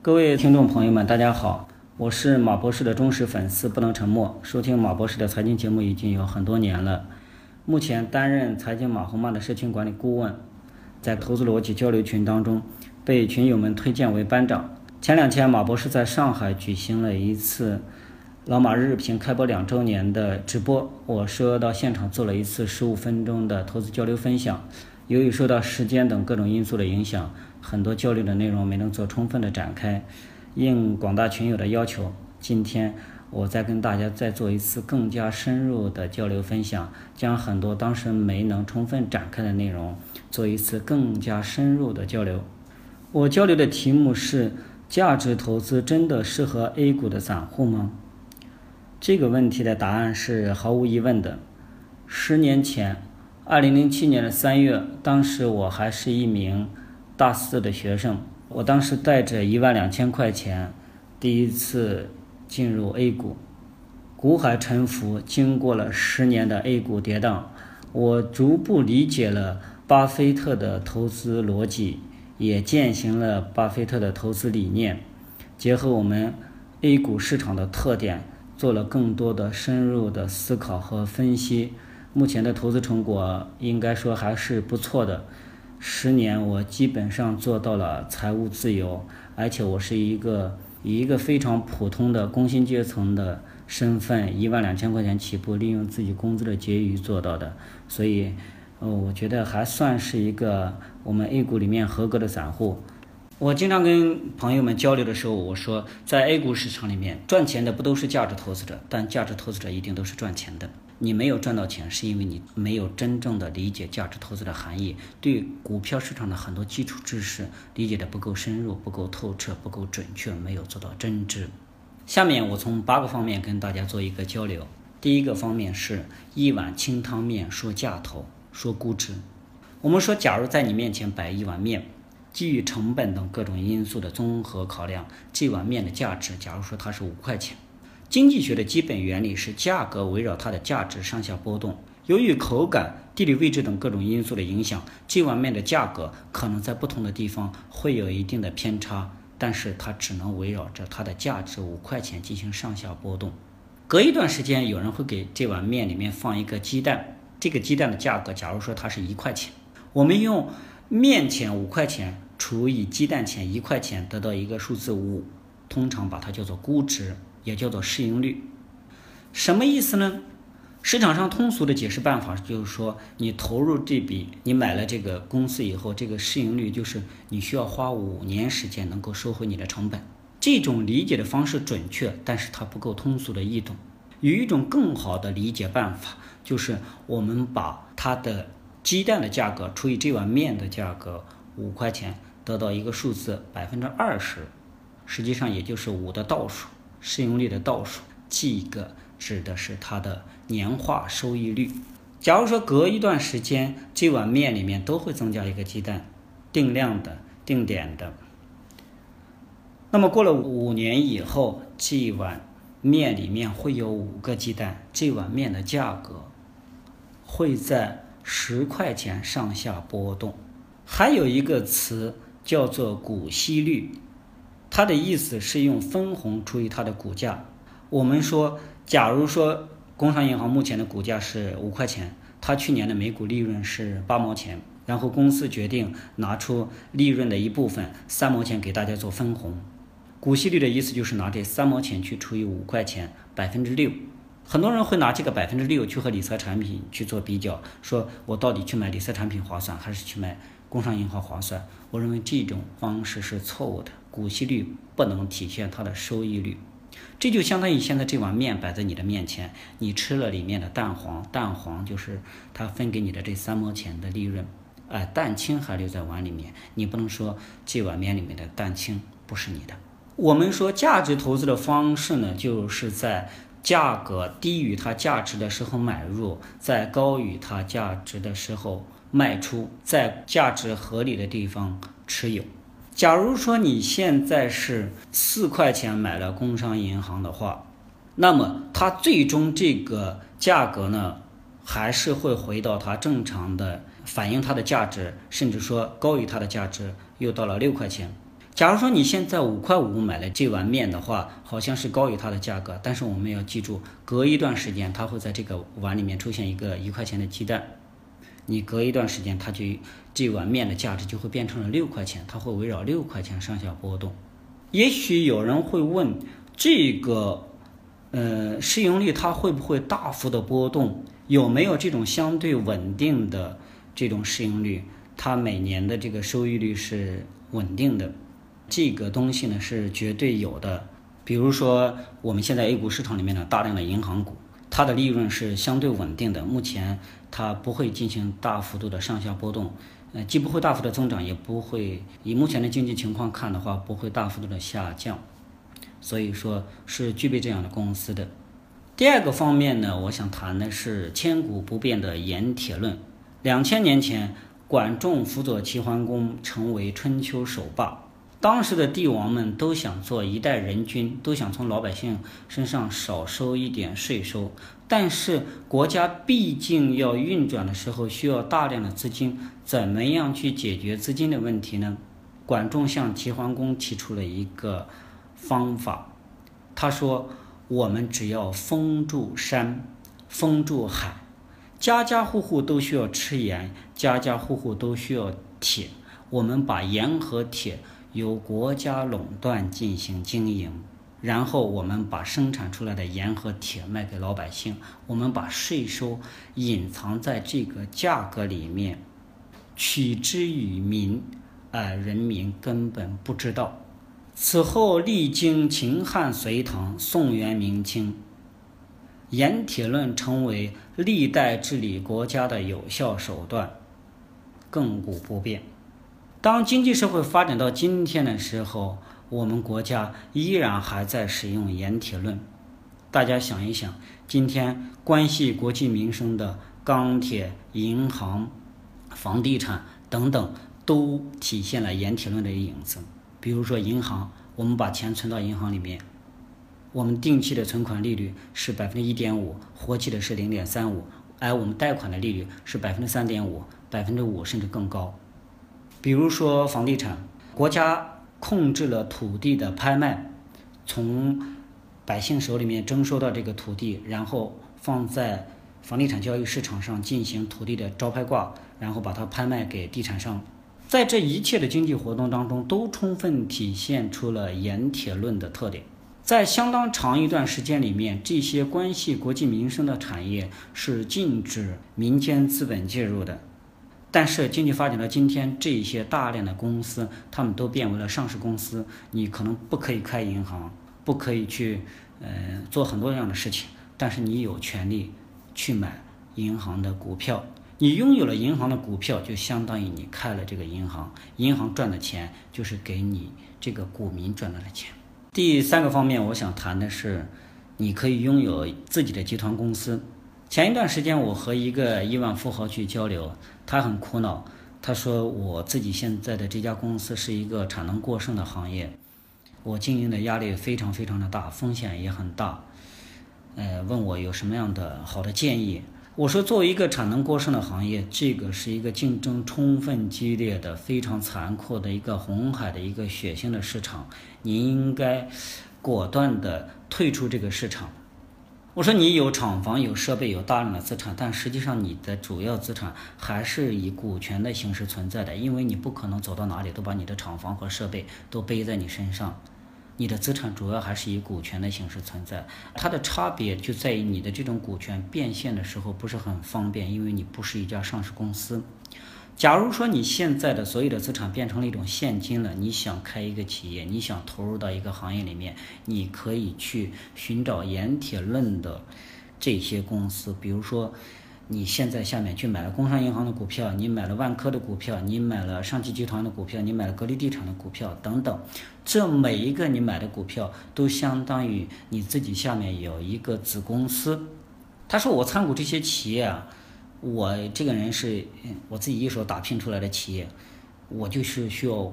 各位听众朋友们，大家好，我是马博士的忠实粉丝，不能沉默。收听马博士的财经节目已经有很多年了，目前担任财经马红曼的社群管理顾问，在投资逻辑交流群当中被群友们推荐为班长。前两天，马博士在上海举行了一次老马日评开播两周年的直播，我说到现场做了一次十五分钟的投资交流分享。由于受到时间等各种因素的影响，很多交流的内容没能做充分的展开。应广大群友的要求，今天我再跟大家再做一次更加深入的交流分享，将很多当时没能充分展开的内容做一次更加深入的交流。我交流的题目是：价值投资真的适合 A 股的散户吗？这个问题的答案是毫无疑问的。十年前。二零零七年的三月，当时我还是一名大四的学生。我当时带着一万两千块钱，第一次进入 A 股，股海沉浮。经过了十年的 A 股跌宕，我逐步理解了巴菲特的投资逻辑，也践行了巴菲特的投资理念。结合我们 A 股市场的特点，做了更多的深入的思考和分析。目前的投资成果应该说还是不错的，十年我基本上做到了财务自由，而且我是一个以一个非常普通的工薪阶层的身份，一万两千块钱起步，利用自己工资的结余做到的，所以，呃，我觉得还算是一个我们 A 股里面合格的散户。我经常跟朋友们交流的时候，我说，在 A 股市场里面赚钱的不都是价值投资者，但价值投资者一定都是赚钱的。你没有赚到钱，是因为你没有真正的理解价值投资的含义，对股票市场的很多基础知识理解的不够深入、不够透彻、不够准确，没有做到真知。下面我从八个方面跟大家做一个交流。第一个方面是一碗清汤面说价投说估值。我们说，假如在你面前摆一碗面，基于成本等各种因素的综合考量，这碗面的价值，假如说它是五块钱。经济学的基本原理是价格围绕它的价值上下波动。由于口感、地理位置等各种因素的影响，这碗面的价格可能在不同的地方会有一定的偏差，但是它只能围绕着它的价值五块钱进行上下波动。隔一段时间，有人会给这碗面里面放一个鸡蛋，这个鸡蛋的价格，假如说它是一块钱，我们用面钱五块钱除以鸡蛋钱一块钱，得到一个数字五，通常把它叫做估值。也叫做市盈率，什么意思呢？市场上通俗的解释办法就是说，你投入这笔，你买了这个公司以后，这个市盈率就是你需要花五年时间能够收回你的成本。这种理解的方式准确，但是它不够通俗的易懂。有一种更好的理解办法，就是我们把它的鸡蛋的价格除以这碗面的价格五块钱，得到一个数字百分之二十，实际上也就是五的倒数。市盈率的倒数，这个指的是它的年化收益率。假如说隔一段时间，这碗面里面都会增加一个鸡蛋，定量的、定点的。那么过了五年以后，这碗面里面会有五个鸡蛋，这碗面的价格会在十块钱上下波动。还有一个词叫做股息率。它的意思是用分红除以它的股价。我们说，假如说工商银行目前的股价是五块钱，它去年的每股利润是八毛钱，然后公司决定拿出利润的一部分三毛钱给大家做分红。股息率的意思就是拿这三毛钱去除以五块钱，百分之六。很多人会拿这个百分之六去和理财产品去做比较，说我到底去买理财产品划算，还是去买工商银行划算？我认为这种方式是错误的。股息率不能体现它的收益率，这就相当于现在这碗面摆在你的面前，你吃了里面的蛋黄，蛋黄就是它分给你的这三毛钱的利润，哎，蛋清还留在碗里面，你不能说这碗面里面的蛋清不是你的。我们说价值投资的方式呢，就是在价格低于它价值的时候买入，在高于它价值的时候卖出，在价值合理的地方持有。假如说你现在是四块钱买了工商银行的话，那么它最终这个价格呢，还是会回到它正常的反映它的价值，甚至说高于它的价值，又到了六块钱。假如说你现在五块五买了这碗面的话，好像是高于它的价格，但是我们要记住，隔一段时间它会在这个碗里面出现一个一块钱的鸡蛋，你隔一段时间它就这碗面的价值就会变成了六块钱，它会围绕六块钱上下波动。也许有人会问，这个呃市盈率它会不会大幅的波动？有没有这种相对稳定的这种市盈率？它每年的这个收益率是稳定的？这个东西呢是绝对有的，比如说我们现在 A 股市场里面的大量的银行股，它的利润是相对稳定的，目前它不会进行大幅度的上下波动，呃，既不会大幅的增长，也不会以目前的经济情况看的话，不会大幅度的下降，所以说是具备这样的公司的。第二个方面呢，我想谈的是千古不变的盐铁论。两千年前，管仲辅佐齐桓公，成为春秋首霸。当时的帝王们都想做一代人君，都想从老百姓身上少收一点税收。但是国家毕竟要运转的时候，需要大量的资金，怎么样去解决资金的问题呢？管仲向齐桓公提出了一个方法，他说：“我们只要封住山，封住海，家家户户都需要吃盐，家家户户都需要铁，我们把盐和铁。”由国家垄断进行经营，然后我们把生产出来的盐和铁卖给老百姓，我们把税收隐藏在这个价格里面，取之于民，而人民根本不知道。此后历经秦汉隋唐宋元明清，盐铁论成为历代治理国家的有效手段，亘古不变。当经济社会发展到今天的时候，我们国家依然还在使用盐铁论。大家想一想，今天关系国计民生的钢铁、银行、房地产等等，都体现了盐铁论的影子。比如说银行，我们把钱存到银行里面，我们定期的存款利率是百分之一点五，活期的是零点三五，而我们贷款的利率是百分之三点五、百分之五甚至更高。比如说房地产，国家控制了土地的拍卖，从百姓手里面征收到这个土地，然后放在房地产交易市场上进行土地的招拍挂，然后把它拍卖给地产商。在这一切的经济活动当中，都充分体现出了盐铁论的特点。在相当长一段时间里面，这些关系国计民生的产业是禁止民间资本介入的。但是经济发展到今天，这些大量的公司，他们都变为了上市公司。你可能不可以开银行，不可以去，呃，做很多样的事情。但是你有权利去买银行的股票。你拥有了银行的股票，就相当于你开了这个银行。银行赚的钱，就是给你这个股民赚来的钱。第三个方面，我想谈的是，你可以拥有自己的集团公司。前一段时间，我和一个亿万富豪去交流，他很苦恼。他说：“我自己现在的这家公司是一个产能过剩的行业，我经营的压力非常非常的大，风险也很大。呃，问我有什么样的好的建议？我说，作为一个产能过剩的行业，这个是一个竞争充分激烈的、非常残酷的一个红海的一个血腥的市场，你应该果断的退出这个市场。”我说你有厂房、有设备、有大量的资产，但实际上你的主要资产还是以股权的形式存在的，因为你不可能走到哪里都把你的厂房和设备都背在你身上，你的资产主要还是以股权的形式存在。它的差别就在于你的这种股权变现的时候不是很方便，因为你不是一家上市公司。假如说你现在的所有的资产变成了一种现金了，你想开一个企业，你想投入到一个行业里面，你可以去寻找盐铁论的这些公司，比如说你现在下面去买了工商银行的股票，你买了万科的股票，你买了上汽集团的股票，你买了格力地产的股票等等，这每一个你买的股票都相当于你自己下面有一个子公司。他说我参股这些企业啊。我这个人是我自己一手打拼出来的企业，我就是需要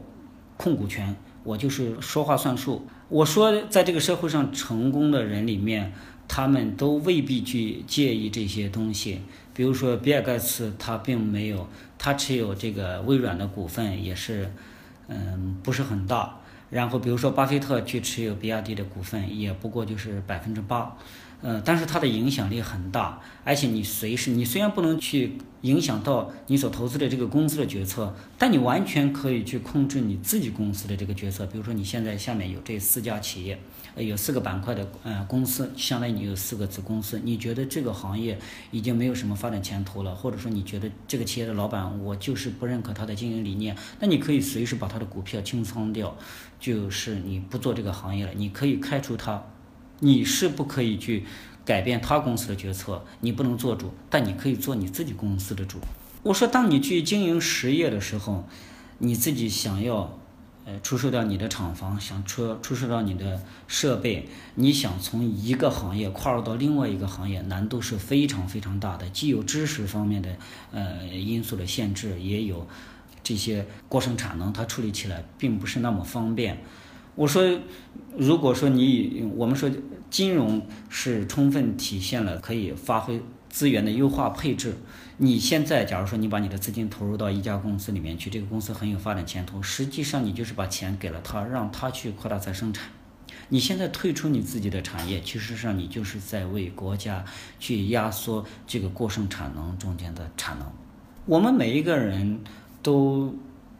控股权，我就是说话算数。我说，在这个社会上成功的人里面，他们都未必去介意这些东西。比如说，比尔盖茨，他并没有，他持有这个微软的股份也是，嗯，不是很大。然后比如说巴菲特去持有比亚迪的股份，也不过就是百分之八。嗯，但是它的影响力很大，而且你随时，你虽然不能去影响到你所投资的这个公司的决策，但你完全可以去控制你自己公司的这个决策。比如说，你现在下面有这四家企业，呃，有四个板块的呃公司，相当于你有四个子公司。你觉得这个行业已经没有什么发展前途了，或者说你觉得这个企业的老板我就是不认可他的经营理念，那你可以随时把他的股票清仓掉，就是你不做这个行业了，你可以开除他。你是不可以去改变他公司的决策，你不能做主，但你可以做你自己公司的主。我说，当你去经营实业的时候，你自己想要，呃，出售掉你的厂房，想出出售掉你的设备，你想从一个行业跨入到另外一个行业，难度是非常非常大的，既有知识方面的呃因素的限制，也有这些过剩产能，它处理起来并不是那么方便。我说，如果说你我们说金融是充分体现了可以发挥资源的优化配置。你现在假如说你把你的资金投入到一家公司里面去，这个公司很有发展前途，实际上你就是把钱给了他，让他去扩大再生产。你现在退出你自己的产业，其实上你就是在为国家去压缩这个过剩产能中间的产能。我们每一个人都。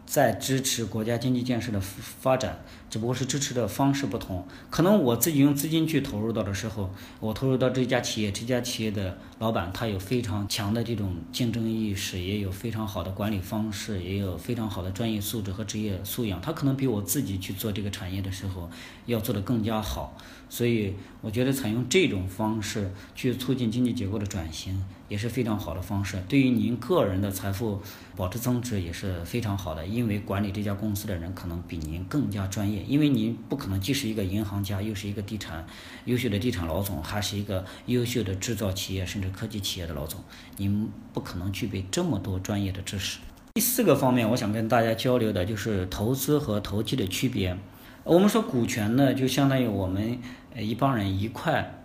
在支持国家经济建设的发展，只不过是支持的方式不同。可能我自己用资金去投入到的时候，我投入到这家企业，这家企业的老板他有非常强的这种竞争意识，也有非常好的管理方式，也有非常好的专业素质和职业素养。他可能比我自己去做这个产业的时候要做得更加好。所以，我觉得采用这种方式去促进经济结构的转型也是非常好的方式。对于您个人的财富保持增值也是非常好的，因为管理这家公司的人可能比您更加专业。因为您不可能既是一个银行家，又是一个地产优秀的地产老总，还是一个优秀的制造企业甚至科技企业的老总，您不可能具备这么多专业的知识。第四个方面，我想跟大家交流的就是投资和投机的区别。我们说股权呢，就相当于我们呃一帮人一块，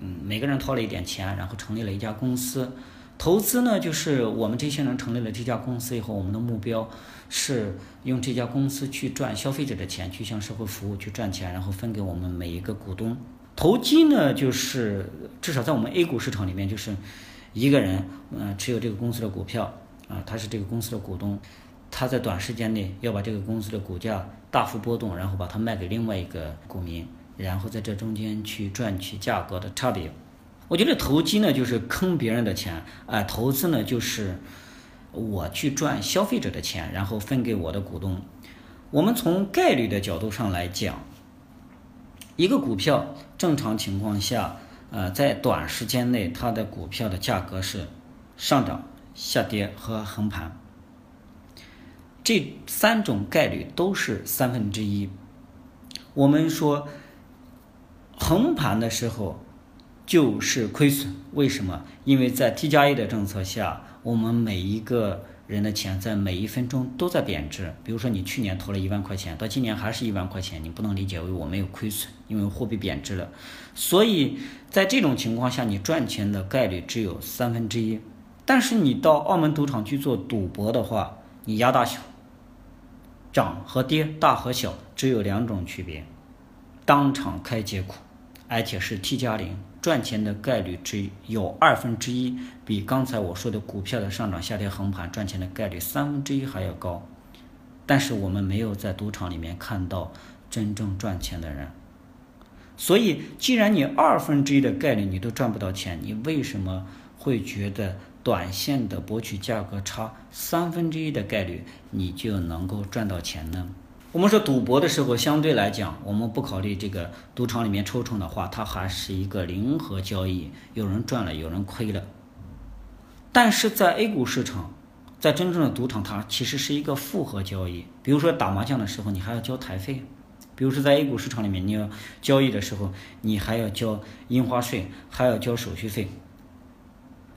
嗯，每个人掏了一点钱，然后成立了一家公司。投资呢，就是我们这些人成立了这家公司以后，我们的目标是用这家公司去赚消费者的钱，去向社会服务，去赚钱，然后分给我们每一个股东。投机呢，就是至少在我们 A 股市场里面，就是一个人嗯持有这个公司的股票啊，他是这个公司的股东。他在短时间内要把这个公司的股价大幅波动，然后把它卖给另外一个股民，然后在这中间去赚取价格的差别。我觉得投机呢就是坑别人的钱，啊，投资呢就是我去赚消费者的钱，然后分给我的股东。我们从概率的角度上来讲，一个股票正常情况下，呃，在短时间内它的股票的价格是上涨、下跌和横盘。这三种概率都是三分之一。我们说横盘的时候就是亏损，为什么？因为在 T 加一的政策下，我们每一个人的钱在每一分钟都在贬值。比如说，你去年投了一万块钱，到今年还是一万块钱，你不能理解为我没有亏损，因为货币贬值了。所以在这种情况下，你赚钱的概率只有三分之一。但是你到澳门赌场去做赌博的话，你压大小。涨和跌，大和小只有两种区别，当场开结果，而且是 T 加零，赚钱的概率只有二分之一，比刚才我说的股票的上涨、下跌、横盘赚钱的概率三分之一还要高。但是我们没有在赌场里面看到真正赚钱的人，所以既然你二分之一的概率你都赚不到钱，你为什么会觉得？短线的博取价格差三分之一的概率，你就能够赚到钱呢？我们说赌博的时候，相对来讲，我们不考虑这个赌场里面抽成的话，它还是一个零和交易，有人赚了，有人亏了。但是在 A 股市场，在真正的赌场，它其实是一个复合交易。比如说打麻将的时候，你还要交台费；比如说在 A 股市场里面，你要交易的时候，你还要交印花税，还要交手续费。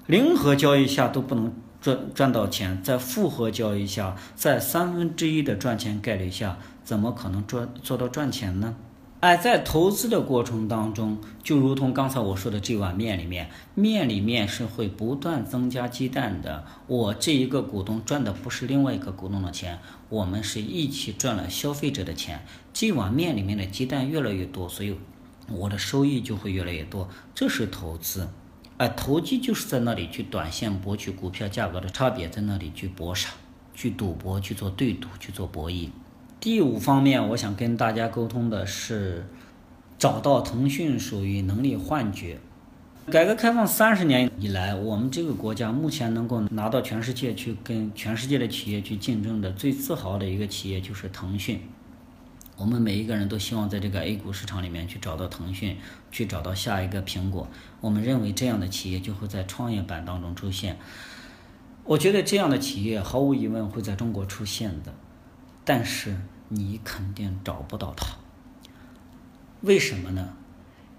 零和交易下都不能赚赚到钱，在复合交易下，在三分之一的赚钱概率下，怎么可能赚做到赚钱呢？哎在投资的过程当中，就如同刚才我说的这碗面里面，面里面是会不断增加鸡蛋的。我这一个股东赚的不是另外一个股东的钱，我们是一起赚了消费者的钱。这碗面里面的鸡蛋越来越多，所以我的收益就会越来越多。这是投资，哎投机就是在那里去短线博取股票价格的差别，在那里去搏杀、去赌博、去做对赌、去做博弈。第五方面，我想跟大家沟通的是，找到腾讯属于能力幻觉。改革开放三十年以来，我们这个国家目前能够拿到全世界去跟全世界的企业去竞争的最自豪的一个企业就是腾讯。我们每一个人都希望在这个 A 股市场里面去找到腾讯，去找到下一个苹果。我们认为这样的企业就会在创业板当中出现。我觉得这样的企业毫无疑问会在中国出现的。但是你肯定找不到它，为什么呢？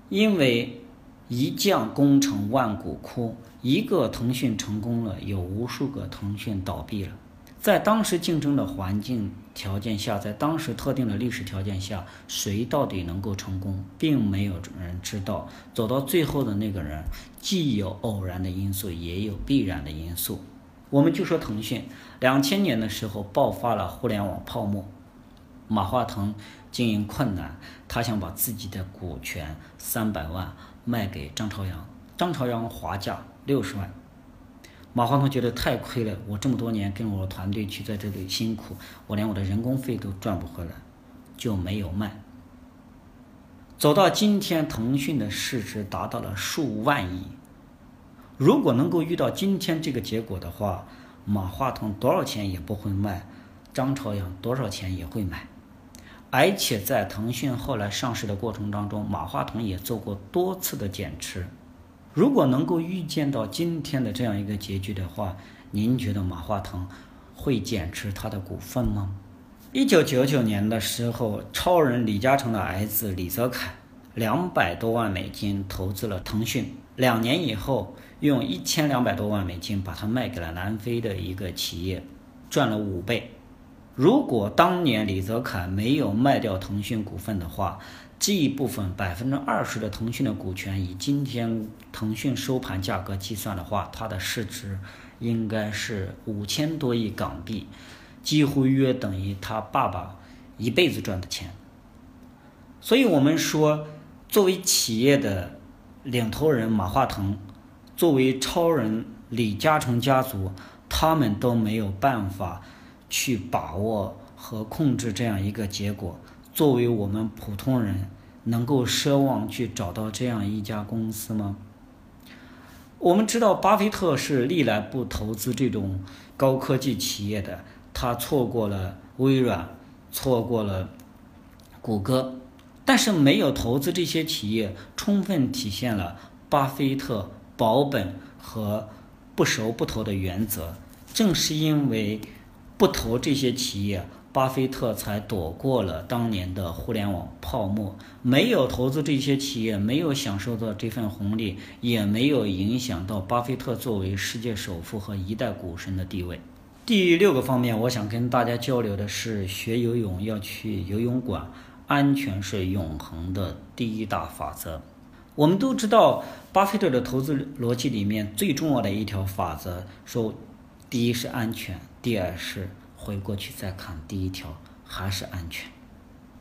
因为一将功成万骨枯，一个腾讯成功了，有无数个腾讯倒闭了。在当时竞争的环境条件下，在当时特定的历史条件下，谁到底能够成功，并没有人知道。走到最后的那个人，既有偶然的因素，也有必然的因素。我们就说腾讯，两千年的时候爆发了互联网泡沫，马化腾经营困难，他想把自己的股权三百万卖给张朝阳，张朝阳划价六十万，马化腾觉得太亏了，我这么多年跟我团队去在这里辛苦，我连我的人工费都赚不回来，就没有卖。走到今天，腾讯的市值达到了数万亿。如果能够遇到今天这个结果的话，马化腾多少钱也不会卖，张朝阳多少钱也会买。而且在腾讯后来上市的过程当中，马化腾也做过多次的减持。如果能够预见到今天的这样一个结局的话，您觉得马化腾会减持他的股份吗？一九九九年的时候，超人李嘉诚的儿子李泽楷两百多万美金投资了腾讯，两年以后。用一千两百多万美金把它卖给了南非的一个企业，赚了五倍。如果当年李泽楷没有卖掉腾讯股份的话，这一部分百分之二十的腾讯的股权，以今天腾讯收盘价格计算的话，它的市值应该是五千多亿港币，几乎约等于他爸爸一辈子赚的钱。所以，我们说，作为企业的领头人马化腾。作为超人李嘉诚家族，他们都没有办法去把握和控制这样一个结果。作为我们普通人，能够奢望去找到这样一家公司吗？我们知道，巴菲特是历来不投资这种高科技企业的，他错过了微软，错过了谷歌，但是没有投资这些企业，充分体现了巴菲特。保本和不熟不投的原则，正是因为不投这些企业，巴菲特才躲过了当年的互联网泡沫。没有投资这些企业，没有享受到这份红利，也没有影响到巴菲特作为世界首富和一代股神的地位。第六个方面，我想跟大家交流的是，学游泳要去游泳馆，安全是永恒的第一大法则。我们都知道，巴菲特的投资逻辑里面最重要的一条法则说：第一是安全，第二是回过去再看第一条还是安全。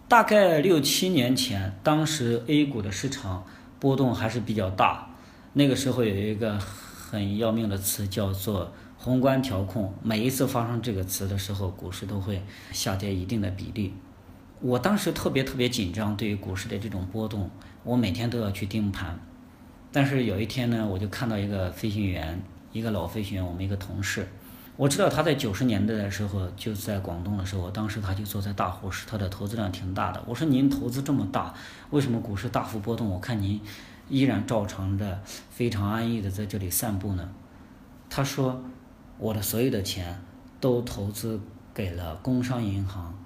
大概六七年前，当时 A 股的市场波动还是比较大，那个时候有一个很要命的词叫做宏观调控。每一次发生这个词的时候，股市都会下跌一定的比例。我当时特别特别紧张，对于股市的这种波动，我每天都要去盯盘。但是有一天呢，我就看到一个飞行员，一个老飞行员，我们一个同事，我知道他在九十年代的时候就在广东的时候，当时他就坐在大沪市，他的投资量挺大的。我说您投资这么大，为什么股市大幅波动？我看您依然照常的非常安逸的在这里散步呢。他说，我的所有的钱都投资给了工商银行。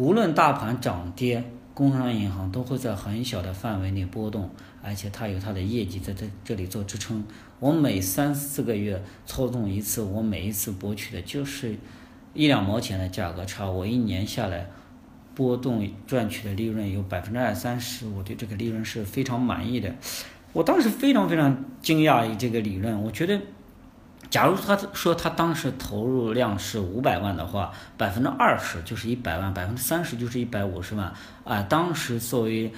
无论大盘涨跌，工商银行都会在很小的范围内波动，而且它有它的业绩在这这里做支撑。我每三四个月操纵一次，我每一次博取的就是一两毛钱的价格差，我一年下来波动赚取的利润有百分之二三十，我对这个利润是非常满意的。我当时非常非常惊讶于这个理论，我觉得，假如他说他当时投入量是五百万的话，百分之二十就是一百万，百分之三十就是一百五十万啊。当时作为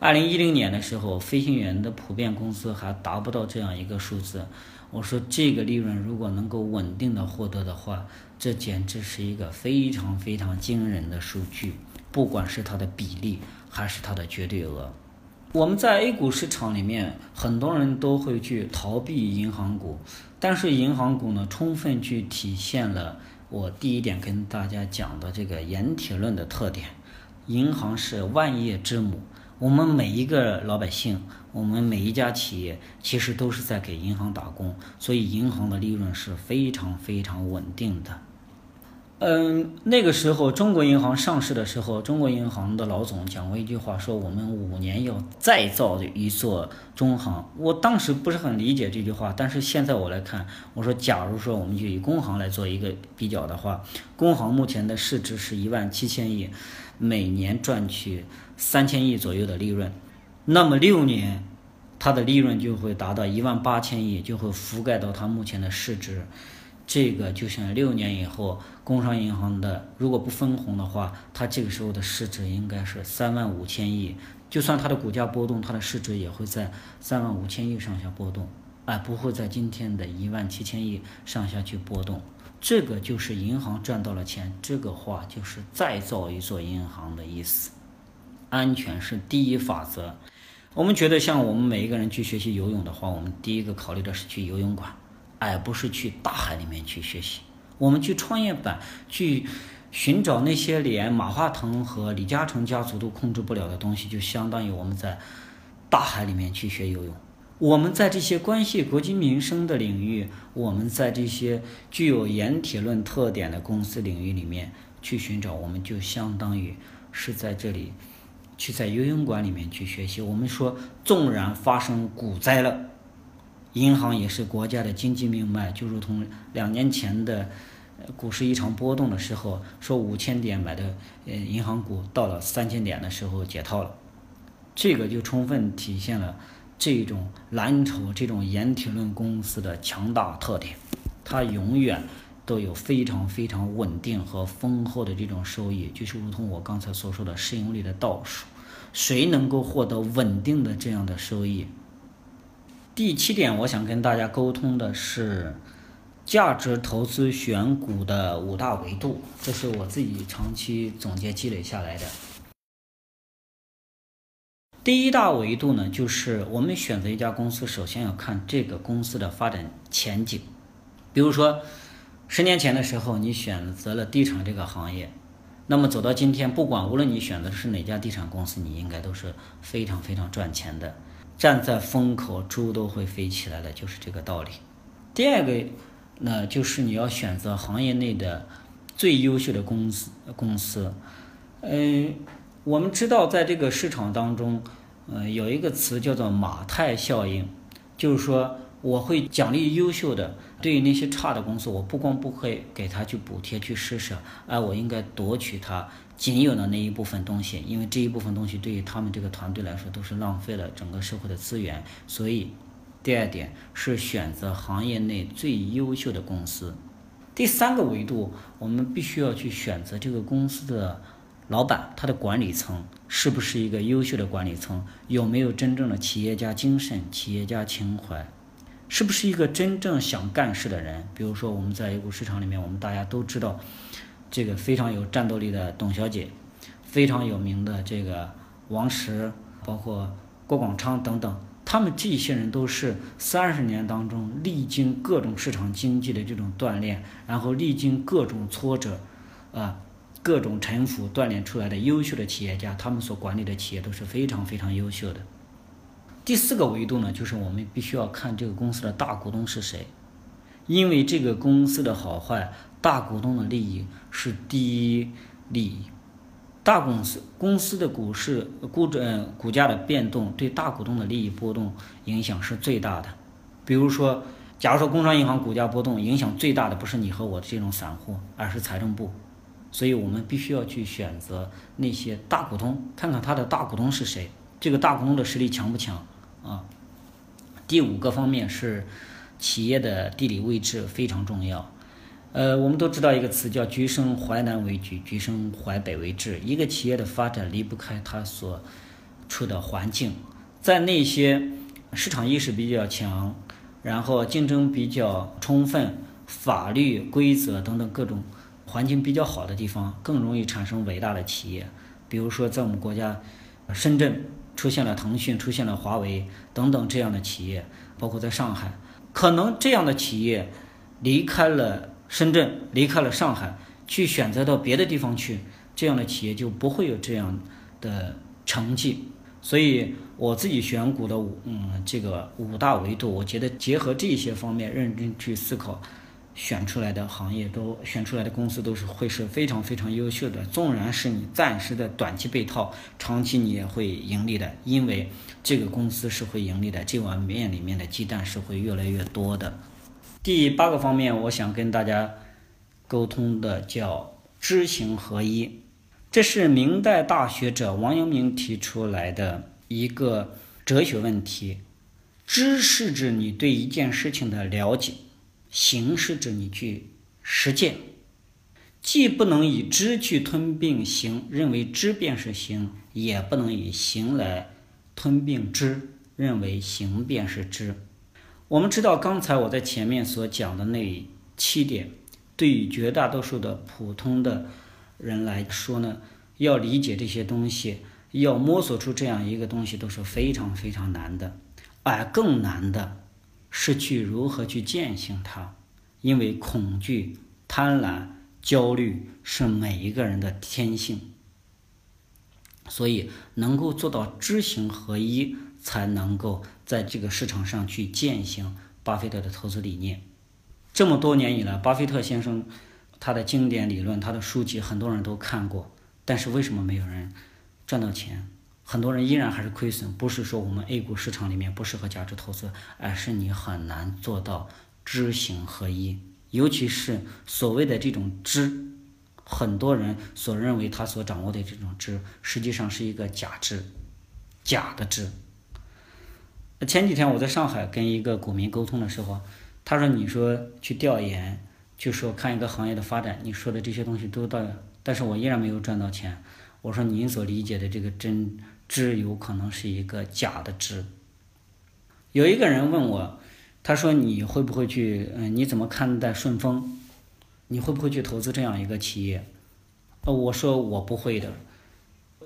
二零一零年的时候，飞行员的普遍工资还达不到这样一个数字。我说这个利润如果能够稳定的获得的话，这简直是一个非常非常惊人的数据，不管是它的比例还是它的绝对额。我们在 A 股市场里面，很多人都会去逃避银行股，但是银行股呢，充分去体现了我第一点跟大家讲的这个盐铁论的特点。银行是万业之母，我们每一个老百姓，我们每一家企业，其实都是在给银行打工，所以银行的利润是非常非常稳定的。嗯，那个时候中国银行上市的时候，中国银行的老总讲过一句话，说我们五年要再造一座中行。我当时不是很理解这句话，但是现在我来看，我说，假如说我们就以工行来做一个比较的话，工行目前的市值是一万七千亿，每年赚取三千亿左右的利润，那么六年，它的利润就会达到一万八千亿，就会覆盖到它目前的市值。这个就像六年以后，工商银行的如果不分红的话，它这个时候的市值应该是三万五千亿。就算它的股价波动，它的市值也会在三万五千亿上下波动，哎，不会在今天的一万七千亿上下去波动。这个就是银行赚到了钱，这个话就是再造一座银行的意思。安全是第一法则。我们觉得像我们每一个人去学习游泳的话，我们第一个考虑的是去游泳馆。而不是去大海里面去学习，我们去创业板去寻找那些连马化腾和李嘉诚家族都控制不了的东西，就相当于我们在大海里面去学游泳。我们在这些关系国计民生的领域，我们在这些具有盐铁论特点的公司领域里面去寻找，我们就相当于是在这里去在游泳馆里面去学习。我们说，纵然发生股灾了。银行也是国家的经济命脉，就如同两年前的股市异常波动的时候，说五千点买的呃银行股，到了三千点的时候解套了，这个就充分体现了这种蓝筹、这种盐铁论公司的强大特点，它永远都有非常非常稳定和丰厚的这种收益，就是如同我刚才所说的市盈率的倒数，谁能够获得稳定的这样的收益？第七点，我想跟大家沟通的是价值投资选股的五大维度，这是我自己长期总结积累下来的。第一大维度呢，就是我们选择一家公司，首先要看这个公司的发展前景。比如说，十年前的时候，你选择了地产这个行业，那么走到今天，不管无论你选择的是哪家地产公司，你应该都是非常非常赚钱的。站在风口，猪都会飞起来的，就是这个道理。第二个，那就是你要选择行业内的最优秀的公司。公司，嗯，我们知道，在这个市场当中，呃，有一个词叫做马太效应，就是说，我会奖励优秀的，对于那些差的公司，我不光不会给他去补贴、去施舍，而我应该夺取他。仅有的那一部分东西，因为这一部分东西对于他们这个团队来说都是浪费了整个社会的资源，所以第二点是选择行业内最优秀的公司。第三个维度，我们必须要去选择这个公司的老板，他的管理层是不是一个优秀的管理层，有没有真正的企业家精神、企业家情怀，是不是一个真正想干事的人？比如说我们在 A 股市场里面，我们大家都知道。这个非常有战斗力的董小姐，非常有名的这个王石，包括郭广昌等等，他们这些人都是三十年当中历经各种市场经济的这种锻炼，然后历经各种挫折，啊，各种沉浮锻炼出来的优秀的企业家，他们所管理的企业都是非常非常优秀的。第四个维度呢，就是我们必须要看这个公司的大股东是谁，因为这个公司的好坏。大股东的利益是第一利益，大公司公司的股市股呃股价的变动对大股东的利益波动影响是最大的。比如说，假如说工商银行股价波动，影响最大的不是你和我这种散户，而是财政部。所以我们必须要去选择那些大股东，看看他的大股东是谁，这个大股东的实力强不强啊？第五个方面是企业的地理位置非常重要。呃，我们都知道一个词叫“橘生淮南为橘，橘生淮北为枳”。一个企业的发展离不开它所处的环境，在那些市场意识比较强，然后竞争比较充分，法律规则等等各种。环境比较好的地方，更容易产生伟大的企业。比如说，在我们国家，深圳出现了腾讯，出现了华为等等这样的企业，包括在上海，可能这样的企业离开了深圳，离开了上海，去选择到别的地方去，这样的企业就不会有这样的成绩。所以，我自己选股的五嗯这个五大维度，我觉得结合这些方面认真去思考。选出来的行业都选出来的公司都是会是非常非常优秀的，纵然是你暂时的短期被套，长期你也会盈利的，因为这个公司是会盈利的，这碗面里面的鸡蛋是会越来越多的。第八个方面，我想跟大家沟通的叫知行合一，这是明代大学者王阳明提出来的一个哲学问题。知是指你对一件事情的了解。行是指你去实践，既不能以知去吞并行，认为知便是行；也不能以行来吞并知，认为行便是知。我们知道，刚才我在前面所讲的那七点，对于绝大多数的普通的人来说呢，要理解这些东西，要摸索出这样一个东西，都是非常非常难的，而更难的。是去如何去践行它，因为恐惧、贪婪、焦虑是每一个人的天性，所以能够做到知行合一，才能够在这个市场上去践行巴菲特的投资理念。这么多年以来，巴菲特先生他的经典理论、他的书籍，很多人都看过，但是为什么没有人赚到钱？很多人依然还是亏损，不是说我们 A 股市场里面不适合价值投资，而是你很难做到知行合一。尤其是所谓的这种知，很多人所认为他所掌握的这种知，实际上是一个假知，假的知。前几天我在上海跟一个股民沟通的时候，他说：“你说去调研，就说看一个行业的发展，你说的这些东西都到，但是我依然没有赚到钱。”我说：“您所理解的这个真。”知有可能是一个假的知。有一个人问我，他说：“你会不会去？嗯，你怎么看待顺丰？你会不会去投资这样一个企业？”呃，我说我不会的。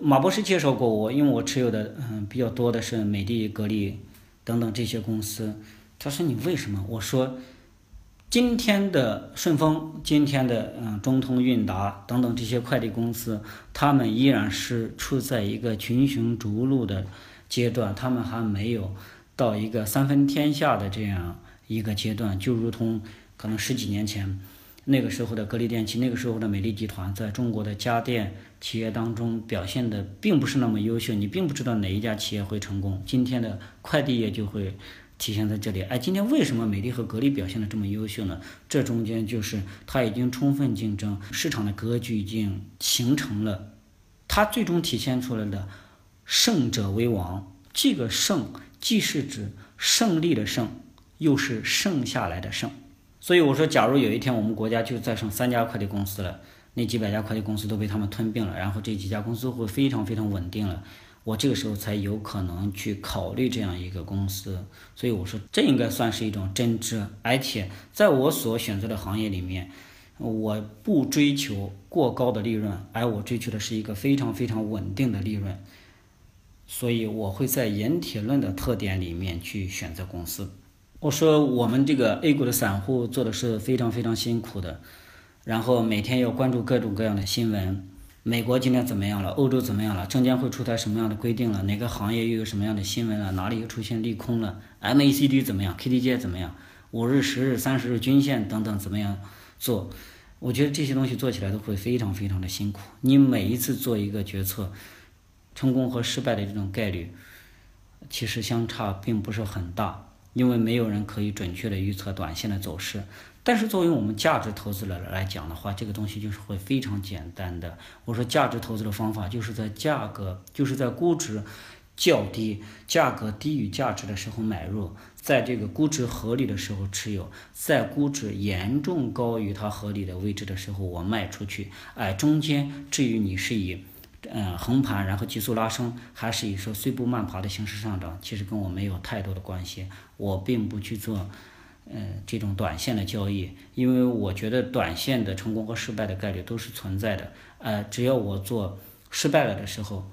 马博士介绍过我，因为我持有的嗯比较多的是美的、格力等等这些公司。他说：“你为什么？”我说。今天的顺丰，今天的嗯中通、韵达等等这些快递公司，他们依然是处在一个群雄逐鹿的阶段，他们还没有到一个三分天下的这样一个阶段。就如同可能十几年前那个时候的格力电器，那个时候的美的集团，在中国的家电企业当中表现的并不是那么优秀，你并不知道哪一家企业会成功。今天的快递业就会。体现在这里，哎，今天为什么美的和格力表现的这么优秀呢？这中间就是它已经充分竞争，市场的格局已经形成了，它最终体现出来的胜者为王。这个胜既是指胜利的胜，又是剩下来的胜。所以我说，假如有一天我们国家就再剩三家快递公司了，那几百家快递公司都被他们吞并了，然后这几家公司会非常非常稳定了。我这个时候才有可能去考虑这样一个公司，所以我说这应该算是一种真知，而且在我所选择的行业里面，我不追求过高的利润，而我追求的是一个非常非常稳定的利润，所以我会在盐铁论的特点里面去选择公司。我说我们这个 A 股的散户做的是非常非常辛苦的，然后每天要关注各种各样的新闻。美国今天怎么样了？欧洲怎么样了？证监会出台什么样的规定了？哪个行业又有什么样的新闻了？哪里又出现利空了？MACD 怎么样？KDJ 怎么样？五日、十日、三十日均线等等怎么样做？我觉得这些东西做起来都会非常非常的辛苦。你每一次做一个决策，成功和失败的这种概率，其实相差并不是很大。因为没有人可以准确的预测短线的走势。但是作为我们价值投资者来讲的话，这个东西就是会非常简单的。我说价值投资的方法就是在价格，就是在估值较低、价格低于价值的时候买入，在这个估值合理的时候持有，在估值严重高于它合理的位置的时候我卖出去。哎，中间至于你是以嗯横盘然后急速拉升，还是以说碎步慢爬的形式上涨，其实跟我没有太多的关系。我并不去做。嗯，这种短线的交易，因为我觉得短线的成功和失败的概率都是存在的。呃，只要我做失败了的时候，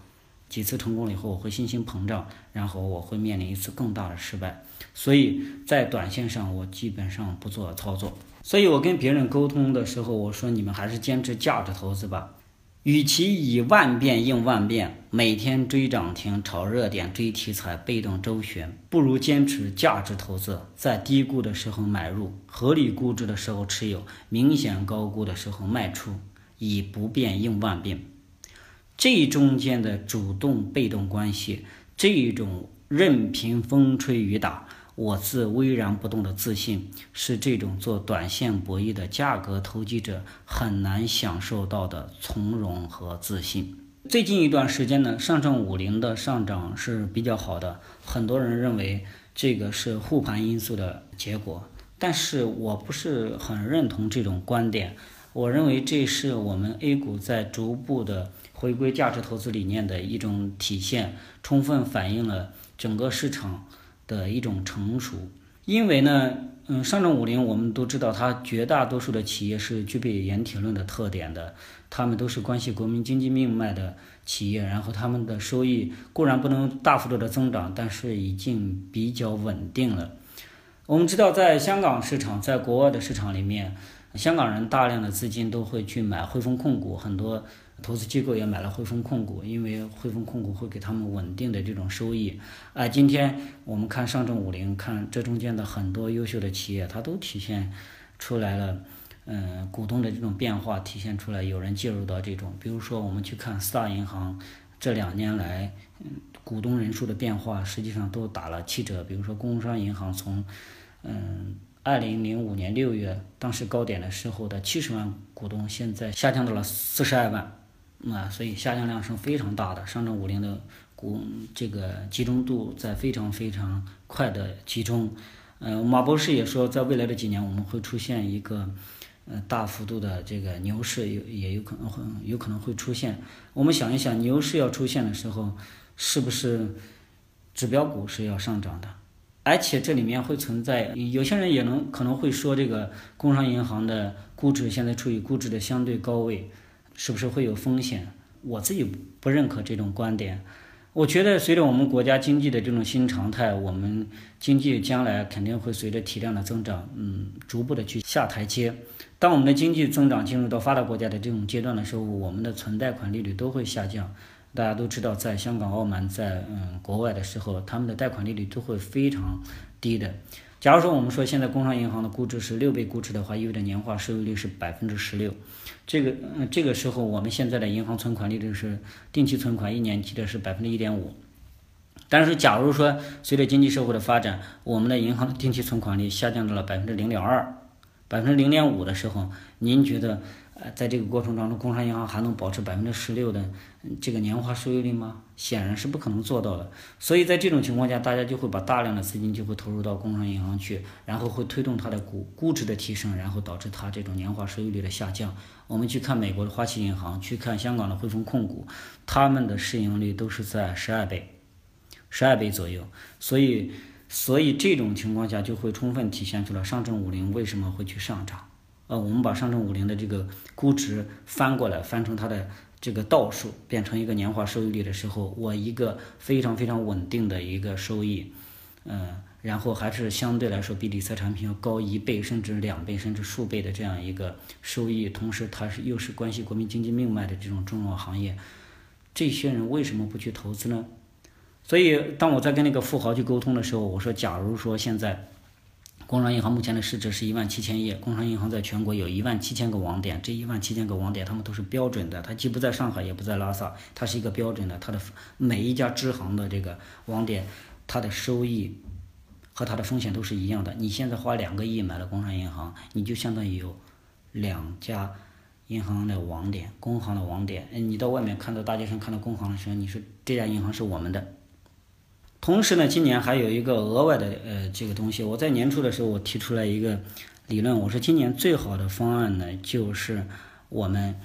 几次成功了以后，我会信心膨胀，然后我会面临一次更大的失败。所以在短线上，我基本上不做操作。所以我跟别人沟通的时候，我说你们还是坚持价值投资吧。与其以万变应万变，每天追涨停、炒热点、追题材、被动周旋，不如坚持价值投资，在低估的时候买入，合理估值的时候持有，明显高估的时候卖出，以不变应万变。这中间的主动被动关系，这种任凭风吹雨打。我自巍然不动的自信，是这种做短线博弈的价格投机者很难享受到的从容和自信。最近一段时间呢，上证五零的上涨是比较好的，很多人认为这个是护盘因素的结果，但是我不是很认同这种观点。我认为这是我们 A 股在逐步的回归价值投资理念的一种体现，充分反映了整个市场。的一种成熟，因为呢，嗯，上证五零我们都知道，它绝大多数的企业是具备盐铁论的特点的，他们都是关系国民经济命脉的企业，然后他们的收益固然不能大幅度的增长，但是已经比较稳定了。我们知道，在香港市场，在国外的市场里面，香港人大量的资金都会去买汇丰控股，很多。投资机构也买了汇丰控股，因为汇丰控股会给他们稳定的这种收益。啊，今天我们看上证五零，看这中间的很多优秀的企业，它都体现出来了，嗯，股东的这种变化体现出来，有人介入到这种，比如说我们去看四大银行这两年来，嗯，股东人数的变化，实际上都打了七折。比如说工商银行从，嗯，二零零五年六月当时高点的时候的七十万股东，现在下降到了四十二万。啊，所以下降量是非常大的，上证五零的股这个集中度在非常非常快的集中。呃，马博士也说，在未来的几年我们会出现一个呃大幅度的这个牛市，有也有可能会有可能会出现。我们想一想，牛市要出现的时候，是不是指标股是要上涨的？而且这里面会存在，有些人也能可能会说，这个工商银行的估值现在处于估值的相对高位。是不是会有风险？我自己不认可这种观点。我觉得随着我们国家经济的这种新常态，我们经济将来肯定会随着体量的增长，嗯，逐步的去下台阶。当我们的经济增长进入到发达国家的这种阶段的时候，我们的存贷款利率都会下降。大家都知道，在香港、澳门，在嗯国外的时候，他们的贷款利率都会非常低的。假如说我们说现在工商银行的估值是六倍估值的话，意味着年化收益率是百分之十六。这个嗯，这个时候我们现在的银行存款利率是定期存款一年期的是百分之一点五。但是假如说随着经济社会的发展，我们的银行定期存款率下降到了百分之零点二、百分之零点五的时候，您觉得？呃，在这个过程当中，工商银行还能保持百分之十六的这个年化收益率吗？显然是不可能做到的。所以在这种情况下，大家就会把大量的资金就会投入到工商银行去，然后会推动它的估估值的提升，然后导致它这种年化收益率的下降。我们去看美国的花旗银行，去看香港的汇丰控股，他们的市盈率都是在十二倍、十二倍左右。所以，所以这种情况下就会充分体现出了上证五零为什么会去上涨。呃，我们把上证五零的这个估值翻过来，翻成它的这个倒数，变成一个年化收益率的时候，我一个非常非常稳定的一个收益，嗯，然后还是相对来说比理财产品要高一倍，甚至两倍，甚至数倍的这样一个收益，同时它是又是关系国民经济命脉的这种重要行业，这些人为什么不去投资呢？所以当我在跟那个富豪去沟通的时候，我说，假如说现在。工商银行目前的市值是一万七千亿。工商银行在全国有一万七千个网点，这一万七千个网点，他们都是标准的，它既不在上海，也不在拉萨，它是一个标准的。它的每一家支行的这个网点，它的收益和它的风险都是一样的。你现在花两个亿买了工商银行，你就相当于有两家银行的网点，工行的网点。你到外面看到大街上看到工行的时候，你说这家银行是我们的。同时呢，今年还有一个额外的呃这个东西，我在年初的时候我提出来一个理论，我说今年最好的方案呢就是我们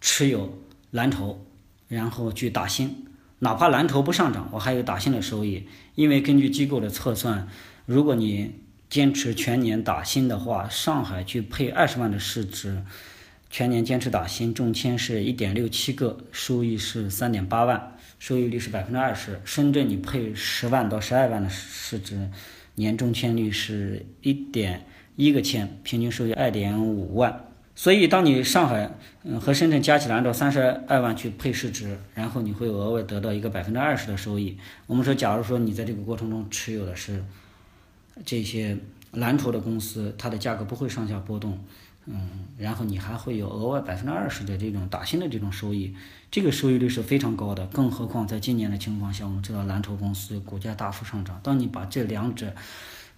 持有蓝筹，然后去打新，哪怕蓝筹不上涨，我还有打新的收益。因为根据机构的测算，如果你坚持全年打新的话，上海去配二十万的市值，全年坚持打新中签是一点六七个，收益是三点八万。收益率是百分之二十，深圳你配十万到十二万的市值，年中签率是一点一个签，平均收益二点五万。所以，当你上海嗯和深圳加起来按照三十二万去配市值，然后你会额外得到一个百分之二十的收益。我们说，假如说你在这个过程中持有的是这些蓝筹的公司，它的价格不会上下波动。嗯，然后你还会有额外百分之二十的这种打新的这种收益，这个收益率是非常高的。更何况在今年的情况下，我们知道蓝筹公司股价大幅上涨，当你把这两者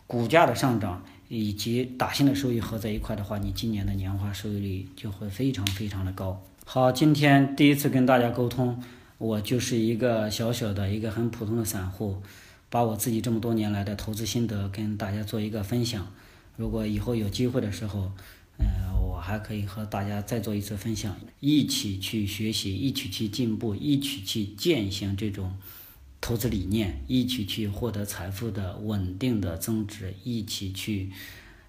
股价的上涨以及打新的收益合在一块的话，你今年的年化收益率就会非常非常的高。好，今天第一次跟大家沟通，我就是一个小小的一个很普通的散户，把我自己这么多年来的投资心得跟大家做一个分享。如果以后有机会的时候，嗯，我还可以和大家再做一次分享，一起去学习，一起去进步，一起去践行这种投资理念，一起去获得财富的稳定的增值，一起去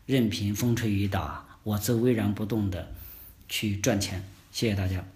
任凭风吹雨打，我自巍然不动的去赚钱。谢谢大家。